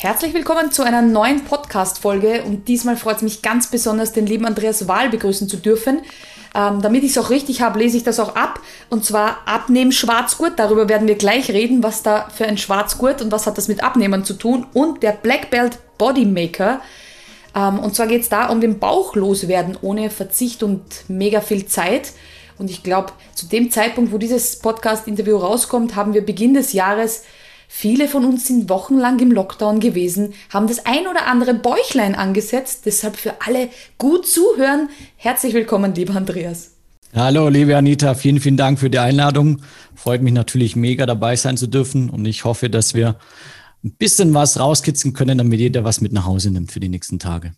Herzlich willkommen zu einer neuen Podcast-Folge und diesmal freut es mich ganz besonders, den lieben Andreas Wahl begrüßen zu dürfen. Ähm, damit ich es auch richtig habe, lese ich das auch ab und zwar Abnehmen Schwarzgurt. Darüber werden wir gleich reden, was da für ein Schwarzgurt und was hat das mit Abnehmen zu tun und der Black Belt Bodymaker. Ähm, und zwar geht es da um den Bauch loswerden ohne Verzicht und mega viel Zeit. Und ich glaube, zu dem Zeitpunkt, wo dieses Podcast-Interview rauskommt, haben wir Beginn des Jahres Viele von uns sind wochenlang im Lockdown gewesen, haben das ein oder andere Bäuchlein angesetzt. Deshalb für alle gut zuhören. Herzlich willkommen, lieber Andreas. Hallo, liebe Anita, vielen, vielen Dank für die Einladung. Freut mich natürlich mega dabei sein zu dürfen und ich hoffe, dass wir ein bisschen was rauskitzeln können, damit jeder was mit nach Hause nimmt für die nächsten Tage.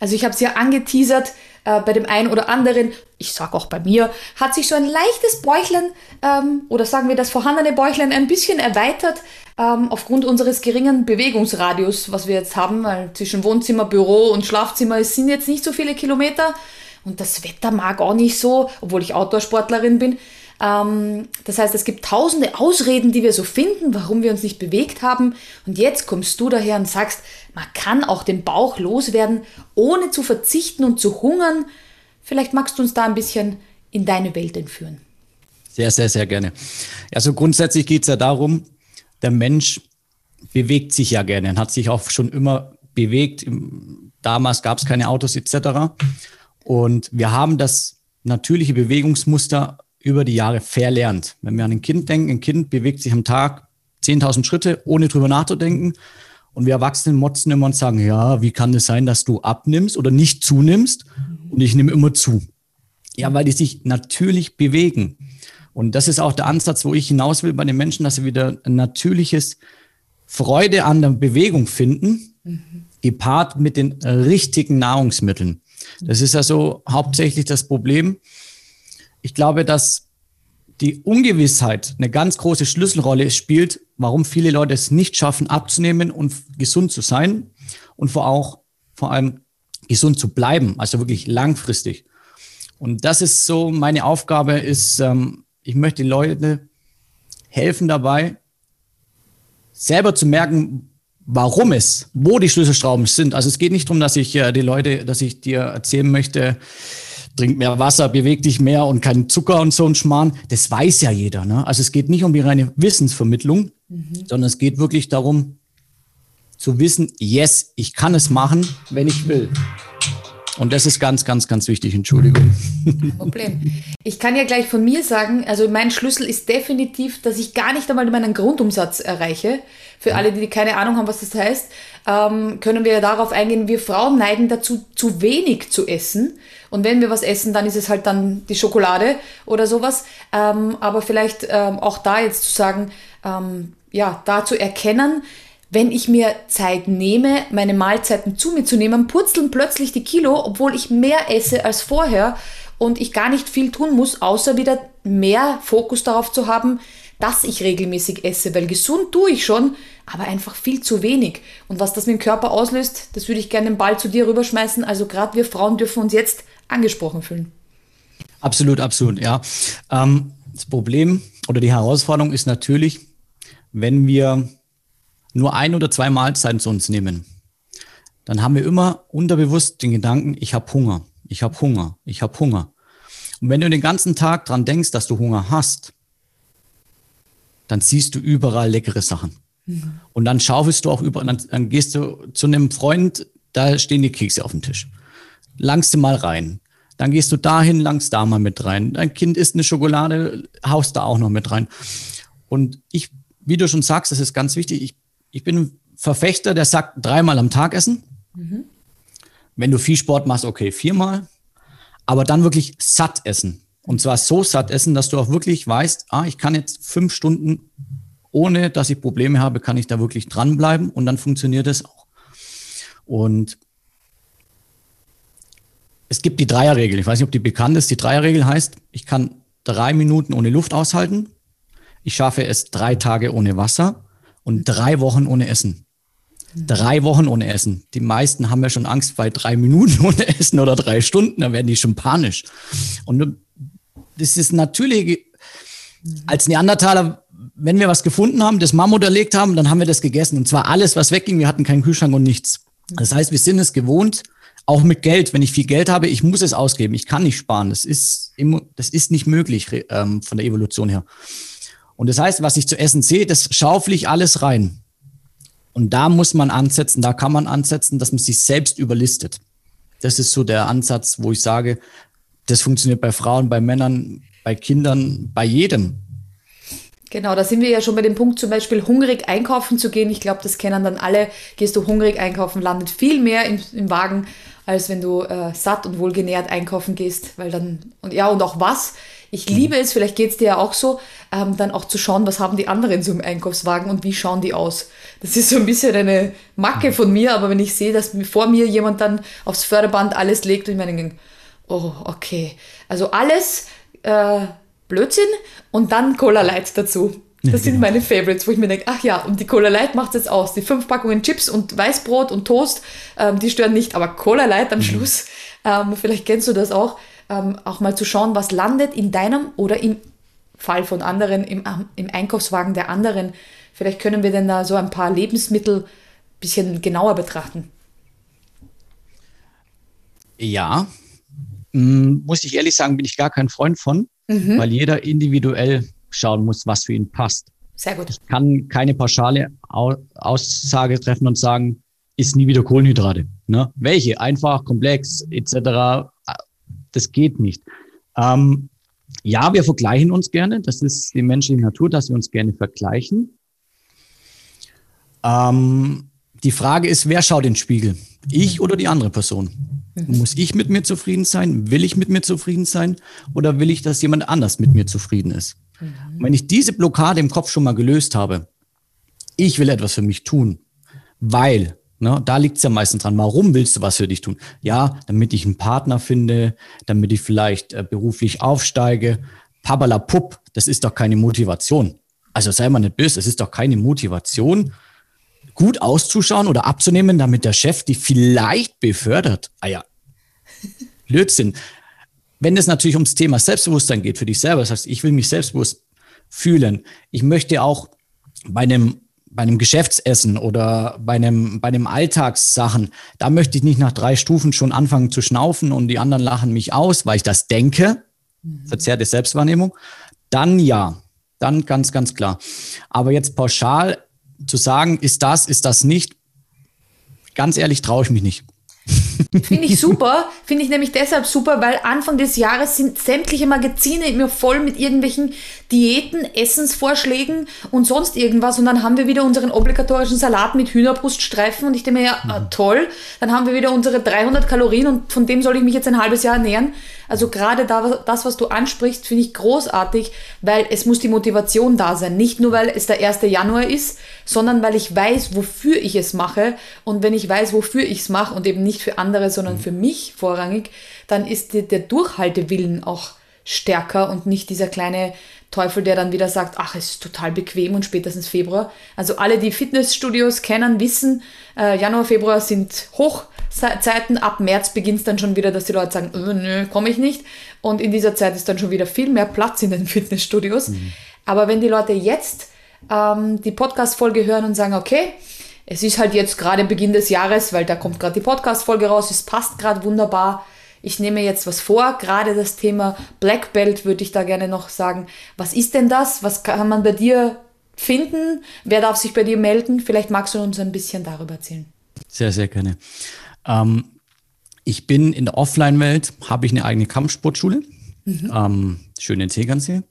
Also ich habe es ja angeteasert, äh, bei dem einen oder anderen, ich sag auch bei mir, hat sich so ein leichtes Bäuchlein ähm, oder sagen wir das vorhandene Bäuchlein ein bisschen erweitert ähm, aufgrund unseres geringen Bewegungsradius, was wir jetzt haben, weil zwischen Wohnzimmer, Büro und Schlafzimmer es sind jetzt nicht so viele Kilometer und das Wetter mag auch nicht so, obwohl ich Outdoor-Sportlerin bin. Ähm, das heißt, es gibt tausende Ausreden, die wir so finden, warum wir uns nicht bewegt haben. Und jetzt kommst du daher und sagst, man kann auch den Bauch loswerden, ohne zu verzichten und zu hungern. Vielleicht magst du uns da ein bisschen in deine Welt entführen. Sehr, sehr, sehr gerne. Also grundsätzlich geht es ja darum, der Mensch bewegt sich ja gerne und hat sich auch schon immer bewegt. Damals gab es keine Autos etc. Und wir haben das natürliche Bewegungsmuster über die Jahre verlernt. Wenn wir an ein Kind denken, ein Kind bewegt sich am Tag 10.000 Schritte, ohne drüber nachzudenken. Und wir Erwachsenen motzen immer und sagen, ja, wie kann es sein, dass du abnimmst oder nicht zunimmst? Und ich nehme immer zu. Ja, weil die sich natürlich bewegen. Und das ist auch der Ansatz, wo ich hinaus will bei den Menschen, dass sie wieder ein natürliches Freude an der Bewegung finden, mhm. gepaart mit den richtigen Nahrungsmitteln. Das ist also hauptsächlich das Problem, ich glaube, dass die Ungewissheit eine ganz große Schlüsselrolle spielt, warum viele Leute es nicht schaffen, abzunehmen und gesund zu sein und vor, auch, vor allem gesund zu bleiben, also wirklich langfristig. Und das ist so meine Aufgabe, ist, ähm, ich möchte Leute helfen dabei, selber zu merken, warum es, wo die Schlüsselschrauben sind. Also es geht nicht darum, dass ich äh, die Leute, dass ich dir erzählen möchte, trink mehr Wasser, beweg dich mehr und kein Zucker und so ein Schmarrn. Das weiß ja jeder. Ne? Also es geht nicht um die reine Wissensvermittlung, mhm. sondern es geht wirklich darum zu wissen, yes, ich kann es machen, wenn ich will. Und das ist ganz, ganz, ganz wichtig. Entschuldigung. Problem. Ich kann ja gleich von mir sagen, also mein Schlüssel ist definitiv, dass ich gar nicht einmal meinen Grundumsatz erreiche. Für alle, die keine Ahnung haben, was das heißt, ähm, können wir darauf eingehen, wir Frauen neigen dazu, zu wenig zu essen. Und wenn wir was essen, dann ist es halt dann die Schokolade oder sowas. Ähm, aber vielleicht ähm, auch da jetzt zu sagen, ähm, ja, da zu erkennen, wenn ich mir Zeit nehme, meine Mahlzeiten zu mir zu nehmen, purzeln plötzlich die Kilo, obwohl ich mehr esse als vorher und ich gar nicht viel tun muss, außer wieder mehr Fokus darauf zu haben, dass ich regelmäßig esse, weil gesund tue ich schon, aber einfach viel zu wenig. Und was das mit dem Körper auslöst, das würde ich gerne den Ball zu dir rüberschmeißen. Also gerade wir Frauen dürfen uns jetzt angesprochen fühlen. Absolut, absolut, ja. Ähm, das Problem oder die Herausforderung ist natürlich, wenn wir nur ein oder zwei Mahlzeiten zu uns nehmen, dann haben wir immer unterbewusst den Gedanken, ich habe Hunger, ich habe Hunger, ich habe Hunger. Und wenn du den ganzen Tag dran denkst, dass du Hunger hast, dann siehst du überall leckere Sachen. Mhm. Und dann schaufelst du auch über, dann, dann gehst du zu einem Freund, da stehen die Kekse auf dem Tisch. Langst du mal rein. Dann gehst du dahin, langst da mal mit rein. Dein Kind isst eine Schokolade, haust da auch noch mit rein. Und ich, wie du schon sagst, das ist ganz wichtig, ich ich bin ein Verfechter, der sagt dreimal am Tag essen. Mhm. Wenn du viel Sport machst, okay, viermal. Aber dann wirklich satt essen. Und zwar so satt essen, dass du auch wirklich weißt, ah, ich kann jetzt fünf Stunden, ohne dass ich Probleme habe, kann ich da wirklich dranbleiben und dann funktioniert es auch. Und es gibt die Dreierregel. Ich weiß nicht, ob die bekannt ist. Die Dreierregel heißt, ich kann drei Minuten ohne Luft aushalten. Ich schaffe es drei Tage ohne Wasser und drei Wochen ohne Essen. Drei Wochen ohne Essen. Die meisten haben ja schon Angst bei drei Minuten ohne Essen oder drei Stunden, da werden die schon panisch. Und das ist natürlich, als Neandertaler wenn wir was gefunden haben, das Mammut erlegt haben, dann haben wir das gegessen. Und zwar alles, was wegging. Wir hatten keinen Kühlschrank und nichts. Das heißt, wir sind es gewohnt, auch mit Geld. Wenn ich viel Geld habe, ich muss es ausgeben. Ich kann nicht sparen. Das ist, das ist nicht möglich ähm, von der Evolution her. Und das heißt, was ich zu essen sehe, das schaufel ich alles rein. Und da muss man ansetzen, da kann man ansetzen, dass man sich selbst überlistet. Das ist so der Ansatz, wo ich sage, das funktioniert bei Frauen, bei Männern, bei Kindern, bei jedem. Genau, da sind wir ja schon bei dem Punkt, zum Beispiel hungrig einkaufen zu gehen. Ich glaube, das kennen dann alle. Gehst du hungrig einkaufen, landet viel mehr im, im Wagen, als wenn du äh, satt und wohlgenährt einkaufen gehst. Weil dann, und ja, und auch was. Ich liebe es, vielleicht geht es dir ja auch so, ähm, dann auch zu schauen, was haben die anderen so im Einkaufswagen und wie schauen die aus. Das ist so ein bisschen eine Macke von mir, aber wenn ich sehe, dass vor mir jemand dann aufs Förderband alles legt und ich meine, oh, okay. Also alles äh, Blödsinn und dann Cola Light dazu. Das ja, sind genau. meine Favorites, wo ich mir denke, ach ja, und die Cola Light macht es jetzt aus. Die fünf Packungen Chips und Weißbrot und Toast, ähm, die stören nicht, aber Cola Light am mhm. Schluss, ähm, vielleicht kennst du das auch, ähm, auch mal zu schauen, was landet in deinem oder im Fall von anderen, im, im Einkaufswagen der anderen. Vielleicht können wir denn da so ein paar Lebensmittel ein bisschen genauer betrachten. Ja, hm, muss ich ehrlich sagen, bin ich gar kein Freund von, mhm. weil jeder individuell schauen muss, was für ihn passt. Sehr gut. Ich kann keine pauschale Aussage treffen und sagen, isst nie wieder Kohlenhydrate. Ne? Welche? Einfach, komplex, etc. Das geht nicht. Ähm, ja, wir vergleichen uns gerne. Das ist die menschliche Natur, dass wir uns gerne vergleichen. Ähm, die Frage ist, wer schaut in den Spiegel? Ich oder die andere Person? Muss ich mit mir zufrieden sein? Will ich mit mir zufrieden sein? Oder will ich, dass jemand anders mit mir zufrieden ist? Mhm. wenn ich diese Blockade im Kopf schon mal gelöst habe, ich will etwas für mich tun, weil, ne, da liegt es ja meistens dran, warum willst du was für dich tun? Ja, damit ich einen Partner finde, damit ich vielleicht äh, beruflich aufsteige. Pabala Pupp, das ist doch keine Motivation. Also sei mal nicht böse, es ist doch keine Motivation, gut auszuschauen oder abzunehmen, damit der Chef dich vielleicht befördert. Ah ja, Blödsinn. Wenn es natürlich ums Thema Selbstbewusstsein geht für dich selber, das heißt, ich will mich selbstbewusst fühlen. Ich möchte auch bei einem bei einem Geschäftsessen oder bei einem, bei einem Alltagssachen, da möchte ich nicht nach drei Stufen schon anfangen zu schnaufen und die anderen lachen mich aus, weil ich das denke. Mhm. Verzerrte Selbstwahrnehmung. Dann ja, dann ganz, ganz klar. Aber jetzt pauschal zu sagen, ist das, ist das nicht, ganz ehrlich traue ich mich nicht. Finde ich super. Finde ich nämlich deshalb super, weil Anfang des Jahres sind sämtliche Magazine immer voll mit irgendwelchen Diäten, Essensvorschlägen und sonst irgendwas. Und dann haben wir wieder unseren obligatorischen Salat mit Hühnerbruststreifen. Und ich denke mir, ja, mhm. toll. Dann haben wir wieder unsere 300 Kalorien und von dem soll ich mich jetzt ein halbes Jahr ernähren. Also gerade da, das, was du ansprichst, finde ich großartig, weil es muss die Motivation da sein. Nicht nur, weil es der 1. Januar ist, sondern weil ich weiß, wofür ich es mache. Und wenn ich weiß, wofür ich es mache und eben nicht für andere, sondern mhm. für mich vorrangig, dann ist die, der Durchhaltewillen auch stärker und nicht dieser kleine Teufel, der dann wieder sagt, ach, es ist total bequem und spätestens Februar. Also alle, die Fitnessstudios kennen, wissen, äh, Januar, Februar sind Hochzeiten. Ab März beginnt es dann schon wieder, dass die Leute sagen, äh, nö, komme ich nicht. Und in dieser Zeit ist dann schon wieder viel mehr Platz in den Fitnessstudios. Mhm. Aber wenn die Leute jetzt ähm, die Podcast-Folge hören und sagen, okay, es ist halt jetzt gerade Beginn des Jahres, weil da kommt gerade die Podcast-Folge raus, es passt gerade wunderbar. Ich nehme jetzt was vor, gerade das Thema Black Belt würde ich da gerne noch sagen. Was ist denn das? Was kann man bei dir finden? Wer darf sich bei dir melden? Vielleicht magst du uns ein bisschen darüber erzählen. Sehr, sehr gerne. Ähm, ich bin in der Offline-Welt, habe ich eine eigene Kampfsportschule, mhm. ähm, schön in Tegernsee.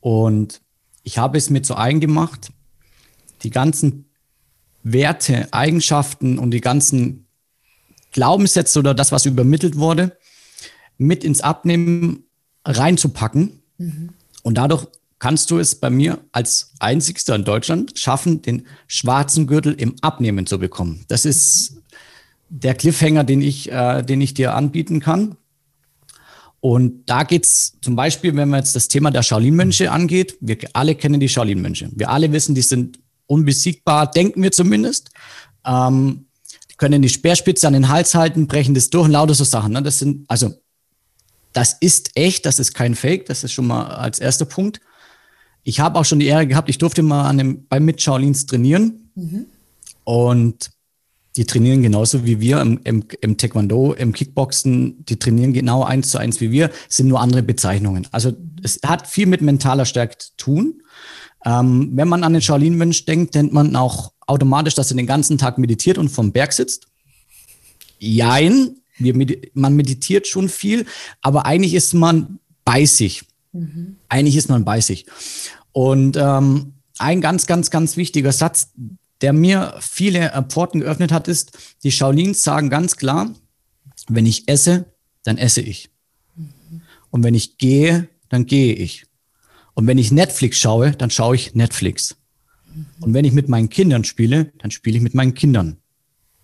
Und ich habe es mir zu eigen gemacht, die ganzen Werte, Eigenschaften und die ganzen Glaubenssätze oder das, was übermittelt wurde, mit ins Abnehmen reinzupacken. Mhm. Und dadurch kannst du es bei mir als einzigster in Deutschland schaffen, den schwarzen Gürtel im Abnehmen zu bekommen. Das ist der Cliffhanger, den ich, äh, den ich dir anbieten kann. Und da geht es zum Beispiel, wenn man jetzt das Thema der Shaolin-Mönche angeht, wir alle kennen die Shaolin-Mönche. Wir alle wissen, die sind unbesiegbar, denken wir zumindest. Ähm, die können die Speerspitze an den Hals halten, brechen das durch und lauter so Sachen. Ne? Das sind, also, das ist echt, das ist kein Fake, das ist schon mal als erster Punkt. ich habe auch schon die Ehre gehabt, ich durfte mal an dem, bei mit Shaolins trainieren. Mhm. Und die trainieren genauso wie wir im, im, im, Taekwondo, im Kickboxen. Die trainieren genau eins zu eins wie wir, sind nur andere Bezeichnungen. Also es hat viel mit mentaler Stärke zu tun. Ähm, wenn man an den Shaolin-Mönch denkt, denkt man auch automatisch, dass er den ganzen Tag meditiert und vom Berg sitzt. Jein, wir, man meditiert schon viel, aber eigentlich ist man bei sich. Mhm. Eigentlich ist man bei sich. Und ähm, ein ganz, ganz, ganz wichtiger Satz, der mir viele Pforten geöffnet hat, ist, die Shaolins sagen ganz klar, wenn ich esse, dann esse ich. Mhm. Und wenn ich gehe, dann gehe ich. Und wenn ich Netflix schaue, dann schaue ich Netflix. Und wenn ich mit meinen Kindern spiele, dann spiele ich mit meinen Kindern.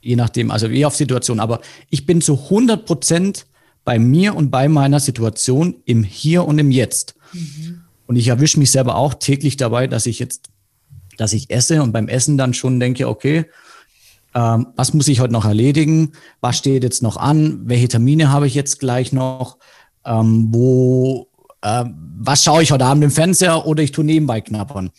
Je nachdem, also je auf Situation. Aber ich bin zu 100 Prozent bei mir und bei meiner Situation im Hier und im Jetzt. Mhm. Und ich erwische mich selber auch täglich dabei, dass ich jetzt, dass ich esse und beim Essen dann schon denke, okay, ähm, was muss ich heute noch erledigen? Was steht jetzt noch an? Welche Termine habe ich jetzt gleich noch? Ähm, wo äh, was schaue ich heute Abend im Fernseher oder ich tue nebenbei knappern.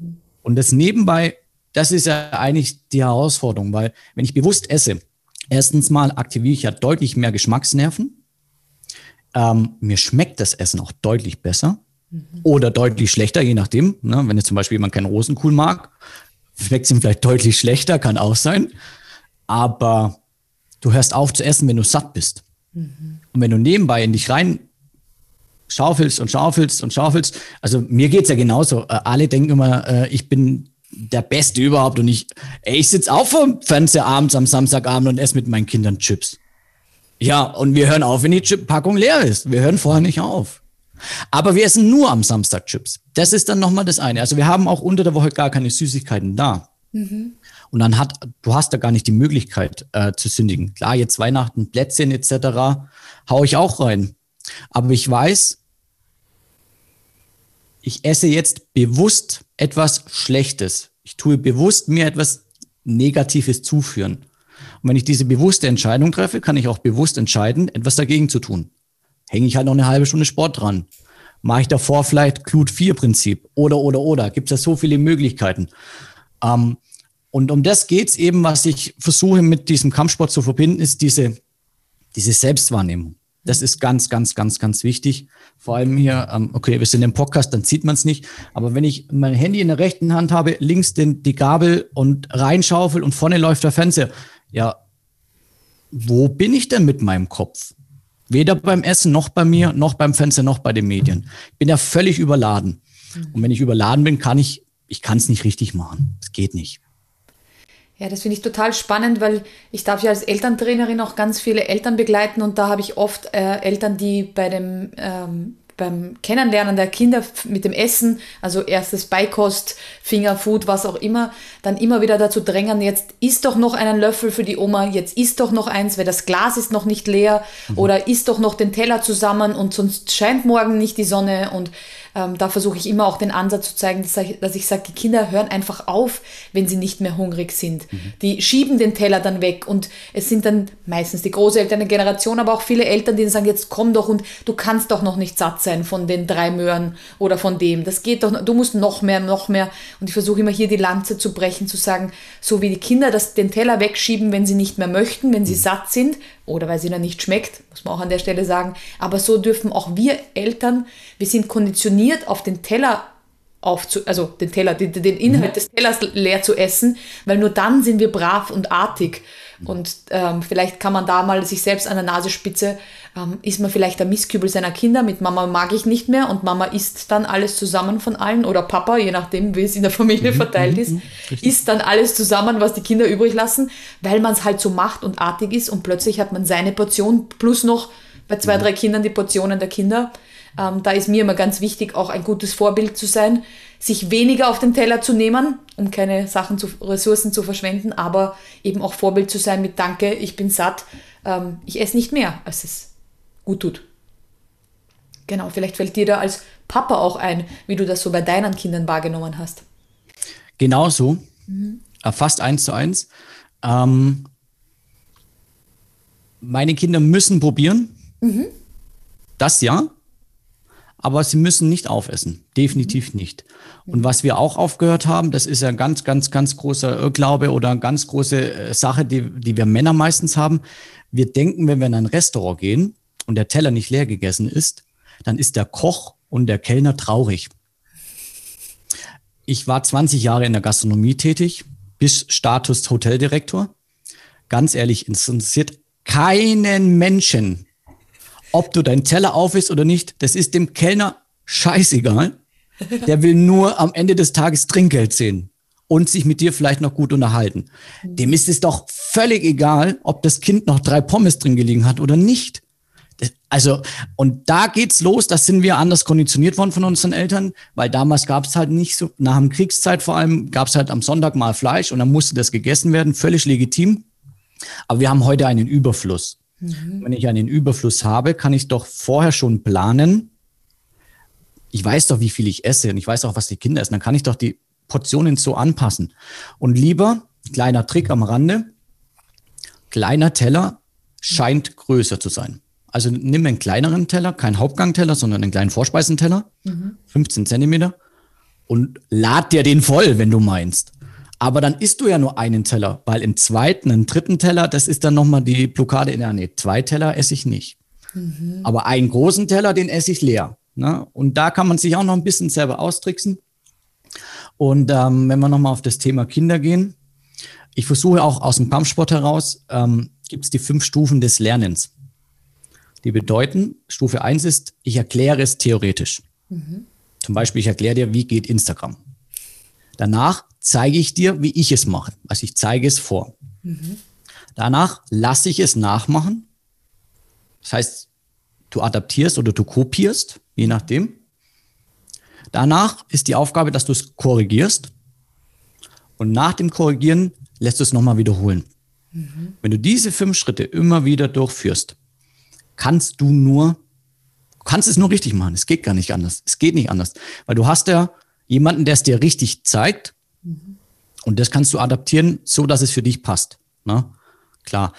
Mhm. Und das nebenbei, das ist ja eigentlich die Herausforderung, weil wenn ich bewusst esse, erstens mal aktiviere ich ja deutlich mehr Geschmacksnerven. Ähm, mir schmeckt das Essen auch deutlich besser mhm. oder deutlich schlechter, je nachdem. Ne? Wenn jetzt zum Beispiel jemand keinen Rosenkohl mag, schmeckt es ihm vielleicht deutlich schlechter, kann auch sein. Aber du hörst auf zu essen, wenn du satt bist. Mhm. Und wenn du nebenbei in dich rein schaufelst und schaufelst und schaufelst. Also mir geht's ja genauso. Äh, alle denken immer, äh, ich bin der Beste überhaupt und ich, ey, ich sitze auch vom Fernseher abends am Samstagabend und esse mit meinen Kindern Chips. Ja, und wir hören auf, wenn die Chip-Packung leer ist. Wir hören vorher nicht auf. Aber wir essen nur am Samstag Chips. Das ist dann nochmal das eine. Also wir haben auch unter der Woche gar keine Süßigkeiten da. Mhm. Und dann hat, du hast da gar nicht die Möglichkeit äh, zu sündigen. Klar, jetzt Weihnachten, Plätzchen etc. hau ich auch rein. Aber ich weiß, ich esse jetzt bewusst etwas Schlechtes. Ich tue bewusst mir etwas Negatives zuführen. Und wenn ich diese bewusste Entscheidung treffe, kann ich auch bewusst entscheiden, etwas dagegen zu tun. Hänge ich halt noch eine halbe Stunde Sport dran. Mache ich davor vielleicht Glut-4-Prinzip oder, oder, oder. Gibt es ja so viele Möglichkeiten. Ähm, und um das geht's eben, was ich versuche mit diesem Kampfsport zu verbinden, ist diese, diese Selbstwahrnehmung. Das ist ganz, ganz, ganz, ganz wichtig. Vor allem hier, ähm, okay, wir sind im Podcast, dann sieht man es nicht. Aber wenn ich mein Handy in der rechten Hand habe, links den, die Gabel und reinschaufel und vorne läuft der Fernseher, ja, wo bin ich denn mit meinem Kopf? Weder beim Essen noch bei mir, noch beim Fenster, noch bei den Medien. Ich bin ja völlig überladen. Und wenn ich überladen bin, kann ich, ich kann es nicht richtig machen. Es geht nicht. Ja, das finde ich total spannend, weil ich darf ja als Elterntrainerin auch ganz viele Eltern begleiten und da habe ich oft äh, Eltern, die bei dem ähm, beim Kennenlernen der Kinder mit dem Essen, also erstes Beikost, Fingerfood, was auch immer, dann immer wieder dazu drängen, jetzt isst doch noch einen Löffel für die Oma, jetzt isst doch noch eins, weil das Glas ist noch nicht leer mhm. oder isst doch noch den Teller zusammen und sonst scheint morgen nicht die Sonne und ähm, da versuche ich immer auch den Ansatz zu zeigen, dass ich, dass ich sage, die Kinder hören einfach auf, wenn sie nicht mehr hungrig sind. Mhm. Die schieben den Teller dann weg und es sind dann meistens die Großeltern der Generation, aber auch viele Eltern, die sagen, jetzt komm doch und du kannst doch noch nicht satt sein von den drei Möhren oder von dem. Das geht doch, du musst noch mehr, noch mehr. Und ich versuche immer hier die Lanze zu brechen, zu sagen, so wie die Kinder das, den Teller wegschieben, wenn sie nicht mehr möchten, wenn sie mhm. satt sind, oder weil es ihnen nicht schmeckt, muss man auch an der Stelle sagen. Aber so dürfen auch wir Eltern, wir sind konditioniert auf den Teller aufzu, also den Teller, den, den Inhalt mhm. des Tellers leer zu essen, weil nur dann sind wir brav und artig. Und ähm, vielleicht kann man da mal sich selbst an der Nasenspitze, ähm, ist man vielleicht der Misskübel seiner Kinder, mit Mama mag ich nicht mehr und Mama isst dann alles zusammen von allen oder Papa, je nachdem, wie es in der Familie mhm, verteilt mhm, ist, mhm, isst dann alles zusammen, was die Kinder übrig lassen, weil man es halt so macht und artig ist und plötzlich hat man seine Portion plus noch bei zwei, drei Kindern die Portionen der Kinder. Ähm, da ist mir immer ganz wichtig, auch ein gutes Vorbild zu sein, sich weniger auf den Teller zu nehmen, um keine Sachen zu, Ressourcen zu verschwenden, aber eben auch Vorbild zu sein mit Danke, ich bin satt, ähm, ich esse nicht mehr, als es gut tut. Genau, vielleicht fällt dir da als Papa auch ein, wie du das so bei deinen Kindern wahrgenommen hast. Genau so, mhm. Äh, fast eins zu eins. Ähm, meine Kinder müssen probieren. Mhm. Das ja. Aber sie müssen nicht aufessen. Definitiv nicht. Und was wir auch aufgehört haben, das ist ja ein ganz, ganz, ganz großer Irrglaube oder eine ganz große äh, Sache, die, die wir Männer meistens haben. Wir denken, wenn wir in ein Restaurant gehen und der Teller nicht leer gegessen ist, dann ist der Koch und der Kellner traurig. Ich war 20 Jahre in der Gastronomie tätig, bis Status Hoteldirektor. Ganz ehrlich, interessiert keinen Menschen, ob du deinen Teller auf isst oder nicht. Das ist dem Kellner scheißegal. Der will nur am Ende des Tages Trinkgeld sehen und sich mit dir vielleicht noch gut unterhalten. Dem ist es doch völlig egal, ob das Kind noch drei Pommes drin gelegen hat oder nicht. Also, und da geht's los, das sind wir anders konditioniert worden von unseren Eltern, weil damals gab es halt nicht so, nach dem Kriegszeit vor allem, gab es halt am Sonntag mal Fleisch und dann musste das gegessen werden, völlig legitim. Aber wir haben heute einen Überfluss. Mhm. Wenn ich einen Überfluss habe, kann ich doch vorher schon planen. Ich weiß doch, wie viel ich esse und ich weiß auch, was die Kinder essen. Dann kann ich doch die Portionen so anpassen. Und lieber, kleiner Trick am Rande, kleiner Teller scheint größer zu sein. Also nimm einen kleineren Teller, keinen Hauptgangteller, sondern einen kleinen Vorspeisenteller, mhm. 15 Zentimeter, und lad dir den voll, wenn du meinst. Aber dann isst du ja nur einen Teller, weil im zweiten, im dritten Teller, das ist dann nochmal die Blockade in der Nee, zwei Teller esse ich nicht. Mhm. Aber einen großen Teller, den esse ich leer. Ne? Und da kann man sich auch noch ein bisschen selber austricksen. Und ähm, wenn wir nochmal auf das Thema Kinder gehen, ich versuche auch aus dem Kampfsport heraus, ähm, gibt es die fünf Stufen des Lernens. Die bedeuten, Stufe 1 ist, ich erkläre es theoretisch. Mhm. Zum Beispiel, ich erkläre dir, wie geht Instagram. Danach zeige ich dir, wie ich es mache. Also ich zeige es vor. Mhm. Danach lasse ich es nachmachen. Das heißt, du adaptierst oder du kopierst, je nachdem. Danach ist die Aufgabe, dass du es korrigierst. Und nach dem Korrigieren lässt du es nochmal wiederholen. Mhm. Wenn du diese fünf Schritte immer wieder durchführst, kannst du nur, kannst es nur richtig machen. Es geht gar nicht anders. Es geht nicht anders. Weil du hast ja jemanden, der es dir richtig zeigt. Mhm. Und das kannst du adaptieren, so dass es für dich passt. Ne? Klar,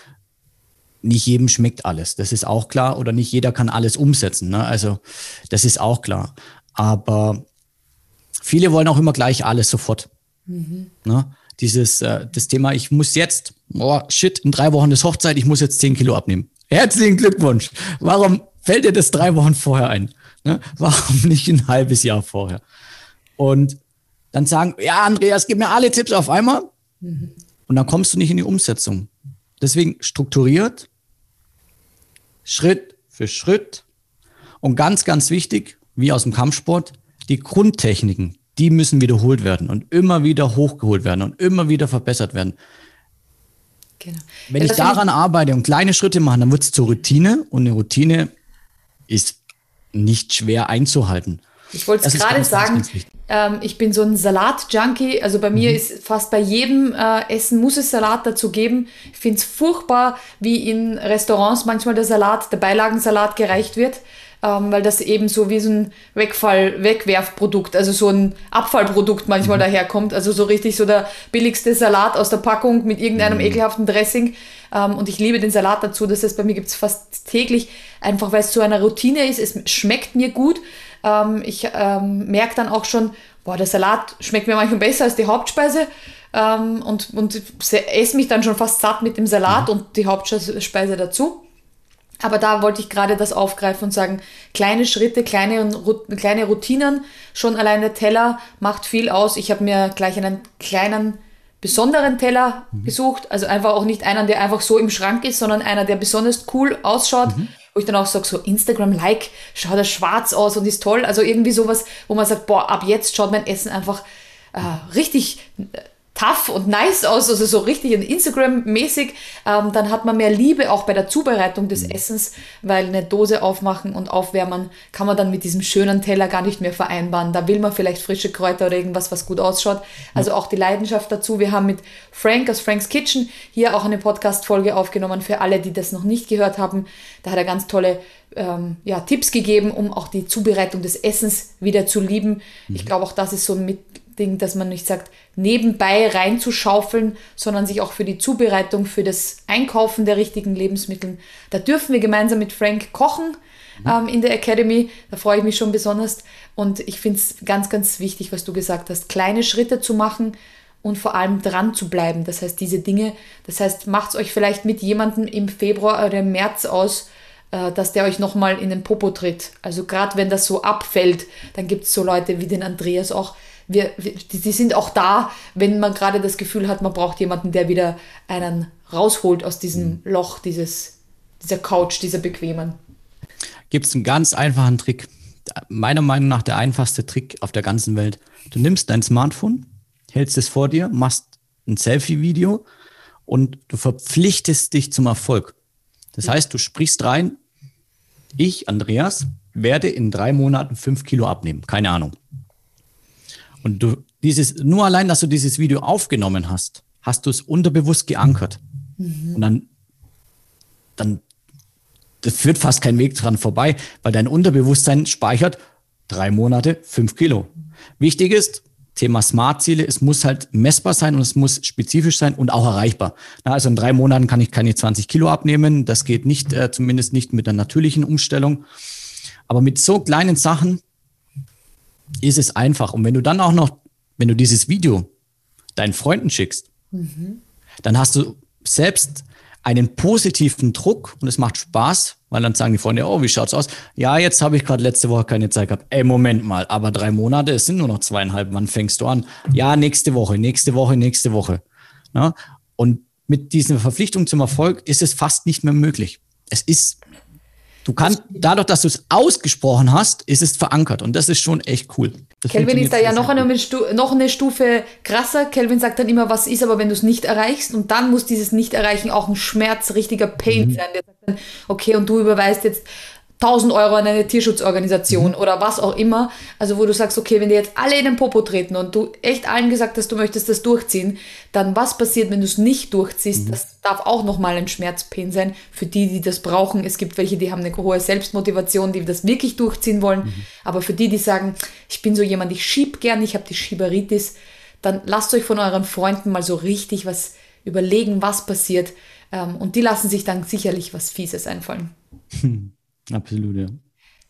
nicht jedem schmeckt alles. Das ist auch klar. Oder nicht jeder kann alles umsetzen. Ne? Also, das ist auch klar. Aber viele wollen auch immer gleich alles sofort. Mhm. Ne? Dieses, äh, das Thema, ich muss jetzt, oh shit, in drei Wochen ist Hochzeit, ich muss jetzt zehn Kilo abnehmen. Herzlichen Glückwunsch. Warum fällt dir das drei Wochen vorher ein? Ne? Warum nicht ein halbes Jahr vorher? Und dann sagen, ja, Andreas, gib mir alle Tipps auf einmal. Mhm. Und dann kommst du nicht in die Umsetzung. Deswegen strukturiert, Schritt für Schritt. Und ganz, ganz wichtig, wie aus dem Kampfsport, die Grundtechniken, die müssen wiederholt werden und immer wieder hochgeholt werden und immer wieder verbessert werden. Genau. Wenn ja, ich daran ich arbeite und kleine Schritte mache, dann wird es zur Routine und eine Routine ist nicht schwer einzuhalten. Ich wollte es gerade sagen, ähm, ich bin so ein Salat-Junkie. Also bei mir mhm. ist fast bei jedem äh, Essen muss es Salat dazu geben. Ich finde es furchtbar, wie in Restaurants manchmal der Salat, der Beilagensalat gereicht wird ähm, weil das eben so wie so ein Wegfall, Wegwerfprodukt, also so ein Abfallprodukt manchmal mhm. daherkommt. Also so richtig so der billigste Salat aus der Packung mit irgendeinem mhm. ekelhaften Dressing. Ähm, und ich liebe den Salat dazu. Das heißt, bei mir gibt es fast täglich, einfach weil es so eine Routine ist. Es schmeckt mir gut. Ähm, ich ähm, merke dann auch schon, boah, der Salat schmeckt mir manchmal besser als die Hauptspeise. Ähm, und, und esse mich dann schon fast satt mit dem Salat mhm. und die Hauptspeise dazu. Aber da wollte ich gerade das aufgreifen und sagen, kleine Schritte, kleine, kleine Routinen, schon allein der Teller macht viel aus. Ich habe mir gleich einen kleinen, besonderen Teller mhm. gesucht. Also einfach auch nicht einen, der einfach so im Schrank ist, sondern einer, der besonders cool ausschaut. Mhm. Wo ich dann auch sage, so Instagram-like, schaut er schwarz aus und ist toll. Also irgendwie sowas, wo man sagt, boah, ab jetzt schaut mein Essen einfach äh, richtig tough und nice aus, also so richtig Instagram-mäßig, ähm, dann hat man mehr Liebe auch bei der Zubereitung des mhm. Essens, weil eine Dose aufmachen und aufwärmen kann man dann mit diesem schönen Teller gar nicht mehr vereinbaren. Da will man vielleicht frische Kräuter oder irgendwas, was gut ausschaut. Also auch die Leidenschaft dazu. Wir haben mit Frank aus Frank's Kitchen hier auch eine Podcast-Folge aufgenommen für alle, die das noch nicht gehört haben. Da hat er ganz tolle ähm, ja, Tipps gegeben, um auch die Zubereitung des Essens wieder zu lieben. Mhm. Ich glaube, auch das ist so mit Ding, dass man nicht sagt, nebenbei reinzuschaufeln, sondern sich auch für die Zubereitung, für das Einkaufen der richtigen Lebensmittel. Da dürfen wir gemeinsam mit Frank kochen. mhm. ähm, in der Academy. Da freue ich mich schon besonders. Und ich finde es ganz, ganz wichtig, was du gesagt hast, kleine Schritte zu machen und vor allem dran zu bleiben. Das heißt, diese Dinge, das heißt, macht es euch vielleicht mit jemandem im Februar oder im März aus, äh, dass der euch nochmal in den Popo tritt. Also gerade wenn das so abfällt, dann gibt es so Leute wie den Andreas auch. Wir, wir, die, die sind auch da, wenn man gerade das Gefühl hat, man braucht jemanden, der wieder einen rausholt aus diesem mhm. Loch, dieses, dieser Couch, dieser bequemen. Gibt es einen ganz einfachen Trick. Meiner Meinung nach der einfachste Trick auf der ganzen Welt. Du nimmst dein Smartphone, hältst es vor dir, machst ein Selfie-Video und du verpflichtest dich zum Erfolg. Das heißt, du sprichst rein, ich, Andreas, werde in drei Monaten fünf Kilo abnehmen. Keine Ahnung. Und du dieses, nur allein, dass du dieses Video aufgenommen hast, hast du es unterbewusst geankert. Mhm. Und dann, dann, das führt fast kein Weg dran vorbei, weil dein Unterbewusstsein speichert drei Monate, fünf Kilo. Wichtig ist, Thema Smart-Ziele, es muss halt messbar sein und es muss spezifisch sein und auch erreichbar. Na, also in drei Monaten kann ich keine 20 Kilo abnehmen. Das geht nicht, äh, zumindest nicht mit einer natürlichen Umstellung. Aber mit so kleinen Sachen ist es einfach. Und wenn du dann auch noch, wenn du dieses Video deinen Freunden schickst, mhm. dann hast du selbst einen positiven Druck und es macht Spaß, weil dann sagen die Freunde, oh, wie schaut's aus? Ja, jetzt habe ich gerade letzte Woche keine Zeit gehabt. Ey, Moment mal, aber drei Monate, es sind nur noch zweieinhalb. Wann fängst du an? Ja, nächste Woche, nächste Woche, nächste Woche. Ja? Und mit dieser Verpflichtung zum Erfolg ist es fast nicht mehr möglich. Es ist Du kannst, dadurch, dass du es ausgesprochen hast, ist es verankert und das ist schon echt cool. Das Kelvin ist da ja noch eine, noch eine Stufe krasser. Kelvin sagt dann immer, was ist aber, wenn du es nicht erreichst und dann muss dieses Nicht-Erreichen auch ein Schmerz, richtiger Pain mhm. sein. Der sagt dann, okay, und du überweist jetzt 1000 Euro an eine Tierschutzorganisation mhm. oder was auch immer. Also wo du sagst, okay, wenn dir jetzt alle in den Popo treten und du echt allen gesagt hast, du möchtest das durchziehen, dann was passiert, wenn du es nicht durchziehst? Mhm. Das darf auch nochmal ein Schmerzpain sein für die, die das brauchen. Es gibt welche, die haben eine hohe Selbstmotivation, die das wirklich durchziehen wollen. Mhm. Aber für die, die sagen, ich bin so jemand, ich schieb gern, ich habe die Schieberitis, dann lasst euch von euren Freunden mal so richtig was überlegen, was passiert. Ähm, und die lassen sich dann sicherlich was Fieses einfallen. Absolut, ja.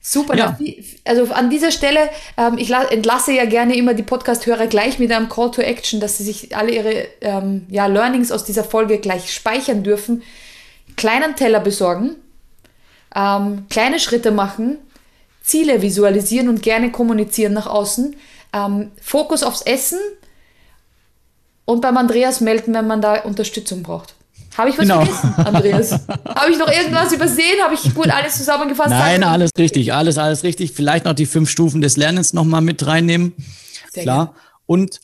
Super. Ja. Also an dieser Stelle, ähm, ich entlasse ja gerne immer die Podcast-Hörer gleich mit einem Call to Action, dass sie sich alle ihre ähm, ja, Learnings aus dieser Folge gleich speichern dürfen. Kleinen Teller besorgen, ähm, kleine Schritte machen, Ziele visualisieren und gerne kommunizieren nach außen. Ähm, Fokus aufs Essen und beim Andreas melden, wenn man da Unterstützung braucht. Habe ich was genau. vergessen, Andreas? Habe ich noch irgendwas übersehen? Habe ich gut alles zusammengefasst? Nein, alles richtig, alles, alles richtig. Vielleicht noch die fünf Stufen des Lernens nochmal mit reinnehmen. Sehr Klar. Gerne. Und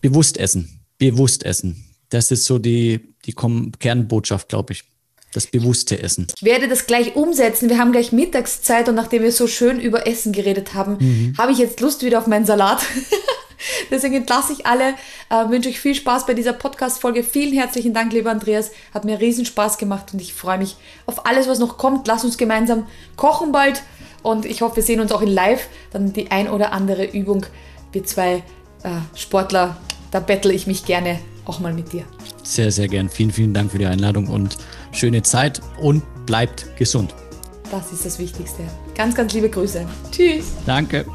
bewusst essen. Bewusst essen. Das ist so die, die Kernbotschaft, glaube ich. Das bewusste Essen. Ich werde das gleich umsetzen. Wir haben gleich Mittagszeit und nachdem wir so schön über Essen geredet haben, mhm. habe ich jetzt Lust wieder auf meinen Salat. Deswegen entlasse ich alle, äh, wünsche euch viel Spaß bei dieser Podcast-Folge. Vielen herzlichen Dank, lieber Andreas. Hat mir riesen Spaß gemacht und ich freue mich auf alles, was noch kommt. Lass uns gemeinsam kochen bald und ich hoffe, wir sehen uns auch in Live. Dann die ein oder andere Übung. Wir zwei äh, Sportler, da bettle ich mich gerne auch mal mit dir. Sehr, sehr gern. Vielen, vielen Dank für die Einladung und schöne Zeit und bleibt gesund. Das ist das Wichtigste. Ganz, ganz liebe Grüße. Tschüss. Danke.